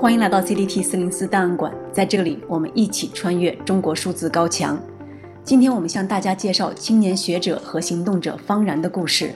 欢迎来到 CDT 四零四档案馆，在这里我们一起穿越中国数字高墙。今天我们向大家介绍青年学者和行动者方然的故事。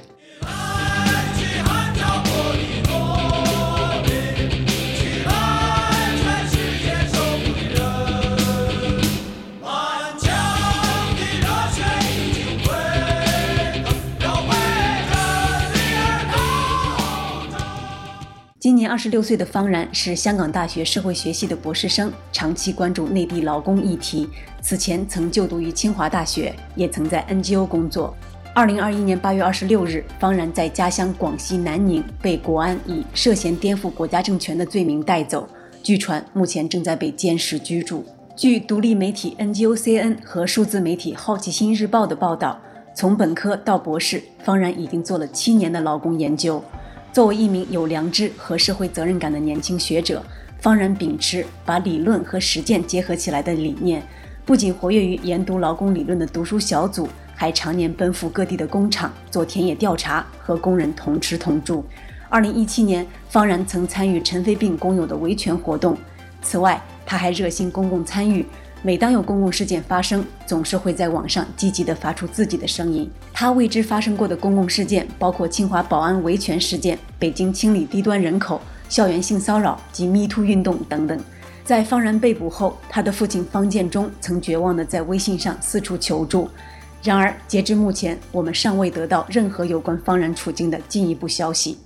今年二十六岁的方然是香港大学社会学系的博士生，长期关注内地劳工议题。此前曾就读于清华大学，也曾在 NGO 工作。二零二一年八月二十六日，方然在家乡广西南宁被国安以涉嫌颠覆国家政权的罪名带走，据传目前正在被监视居住。据独立媒体 NGOCN 和数字媒体《好奇心日报》的报道，从本科到博士，方然已经做了七年的劳工研究。作为一名有良知和社会责任感的年轻学者，方然秉持把理论和实践结合起来的理念，不仅活跃于研读劳工理论的读书小组，还常年奔赴各地的工厂做田野调查，和工人同吃同住。二零一七年，方然曾参与陈非病工友的维权活动。此外，他还热心公共参与。每当有公共事件发生，总是会在网上积极地发出自己的声音。他为之发生过的公共事件包括清华保安维权事件、北京清理低端人口、校园性骚扰及密兔运动等等。在方然被捕后，他的父亲方建忠曾绝望地在微信上四处求助。然而，截至目前，我们尚未得到任何有关方然处境的进一步消息。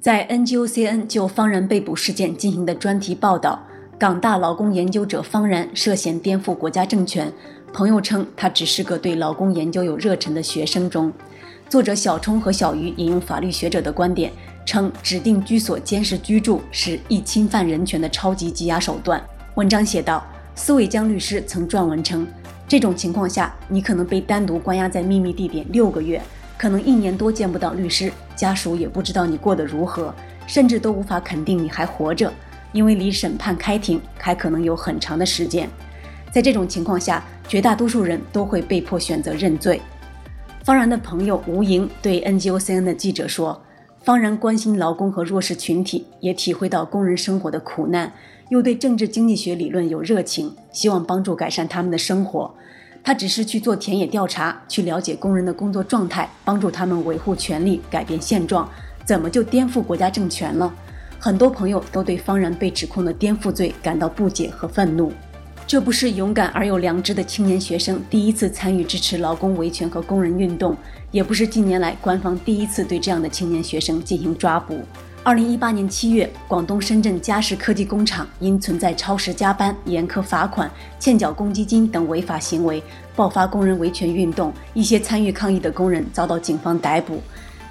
在 NGOCN 就方然被捕事件进行的专题报道，港大劳工研究者方然涉嫌颠覆国家政权。朋友称他只是个对劳工研究有热忱的学生中。作者小冲和小鱼引用法律学者的观点，称指定居所监视居住是一侵犯人权的超级羁押手段。文章写道，司伟江律师曾撰文称，这种情况下，你可能被单独关押在秘密地点六个月。可能一年多见不到律师，家属也不知道你过得如何，甚至都无法肯定你还活着，因为离审判开庭还可能有很长的时间。在这种情况下，绝大多数人都会被迫选择认罪。方然的朋友吴莹对 NGOCN 的记者说：“方然关心劳工和弱势群体，也体会到工人生活的苦难，又对政治经济学理论有热情，希望帮助改善他们的生活。”他只是去做田野调查，去了解工人的工作状态，帮助他们维护权利，改变现状。怎么就颠覆国家政权了？很多朋友都对方然被指控的颠覆罪感到不解和愤怒。这不是勇敢而有良知的青年学生第一次参与支持劳工维权和工人运动，也不是近年来官方第一次对这样的青年学生进行抓捕。二零一八年七月，广东深圳嘉实科技工厂因存在超时加班、严苛罚款、欠缴公积金等违法行为，爆发工人维权运动。一些参与抗议的工人遭到警方逮捕。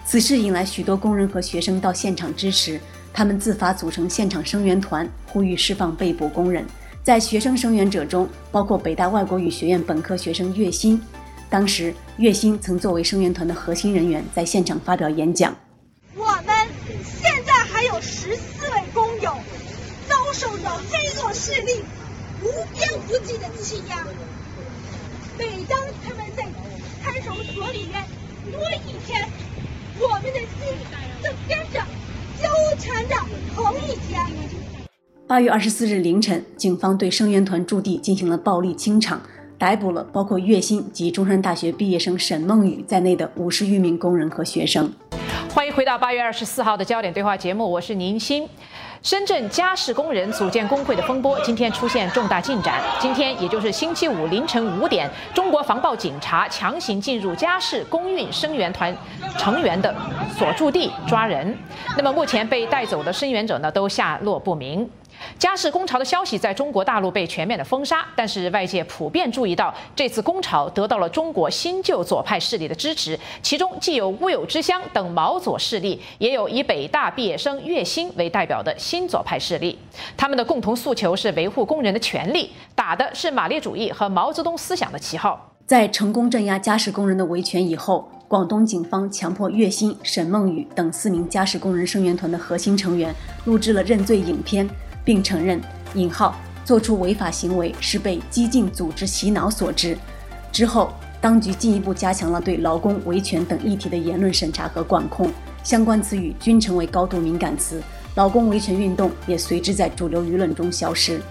此事引来许多工人和学生到现场支持，他们自发组成现场声援团，呼吁释放被捕工人。在学生声援者中，包括北大外国语学院本科学生岳鑫。当时，岳鑫曾作为声援团的核心人员，在现场发表演讲。十四位工友遭受着黑恶势力无边无际的欺压。每当他们在看守所里面多一天，我们的心就跟着纠缠着疼一天。八月二十四日凌晨，警方对声援团驻地进行了暴力清场，逮捕了包括月薪及中山大学毕业生沈梦雨在内的五十余名工人和学生。欢迎回到八月二十四号的焦点对话节目，我是宁鑫。深圳家事工人组建工会的风波今天出现重大进展。今天也就是星期五凌晨五点，中国防暴警察强行进入家事工运声援团成员的所住地抓人。那么目前被带走的声援者呢，都下落不明。家事工潮的消息在中国大陆被全面的封杀，但是外界普遍注意到，这次工潮得到了中国新旧左派势力的支持，其中既有乌有之乡等毛左势力，也有以北大毕业生岳鑫为代表的新左派势力。他们的共同诉求是维护工人的权利，打的是马列主义和毛泽东思想的旗号。在成功镇压家事工人的维权以后，广东警方强迫岳鑫、沈梦雨等四名家事工人声援团的核心成员录制了认罪影片，并承认“引号做出违法行为是被激进组织洗脑所致”。之后，当局进一步加强了对劳工维权等议题的言论审查和管控，相关词语均成为高度敏感词，劳工维权运动也随之在主流舆论中消失。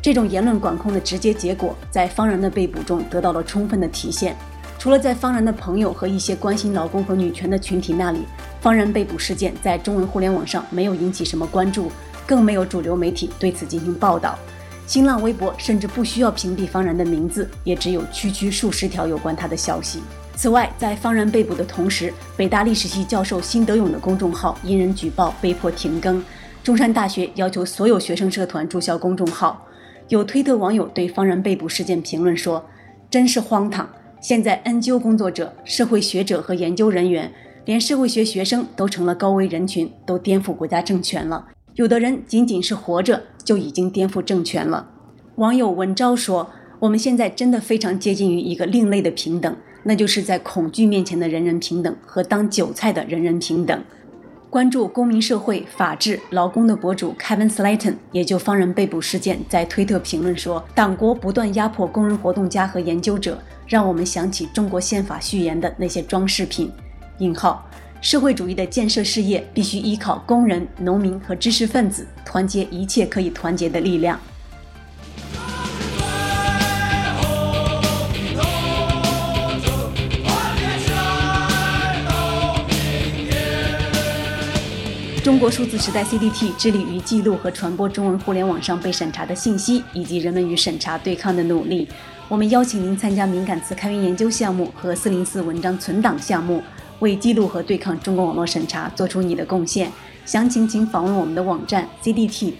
这种言论管控的直接结果，在方然的被捕中得到了充分的体现。除了在方然的朋友和一些关心劳工和女权的群体那里，方然被捕事件在中文互联网上没有引起什么关注，更没有主流媒体对此进行报道。新浪微博甚至不需要屏蔽方然的名字，也只有区区数十条有关他的消息。此外，在方然被捕的同时，北大历史系教授辛德勇的公众号因人举报被迫停更，中山大学要求所有学生社团注销公众号。有推特网友对方然被捕事件评论说：“真是荒唐。”现在，NGO 工作者、社会学者和研究人员，连社会学学生都成了高危人群，都颠覆国家政权了。有的人仅仅是活着就已经颠覆政权了。网友文昭说：“我们现在真的非常接近于一个另类的平等，那就是在恐惧面前的人人平等和当韭菜的人人平等。”关注公民社会、法治、劳工的博主 Kevin Slayton 也就方人被捕事件在推特评论说：“党国不断压迫工人活动家和研究者，让我们想起中国宪法序言的那些装饰品。”引号，社会主义的建设事业必须依靠工人、农民和知识分子，团结一切可以团结的力量。中国数字时代 CDT 致力于记录和传播中文互联网上被审查的信息，以及人们与审查对抗的努力。我们邀请您参加敏感词开源研究项目和四零四文章存档项目，为记录和对抗中国网络审查做出你的贡献。详情请访问我们的网站 cdt.media。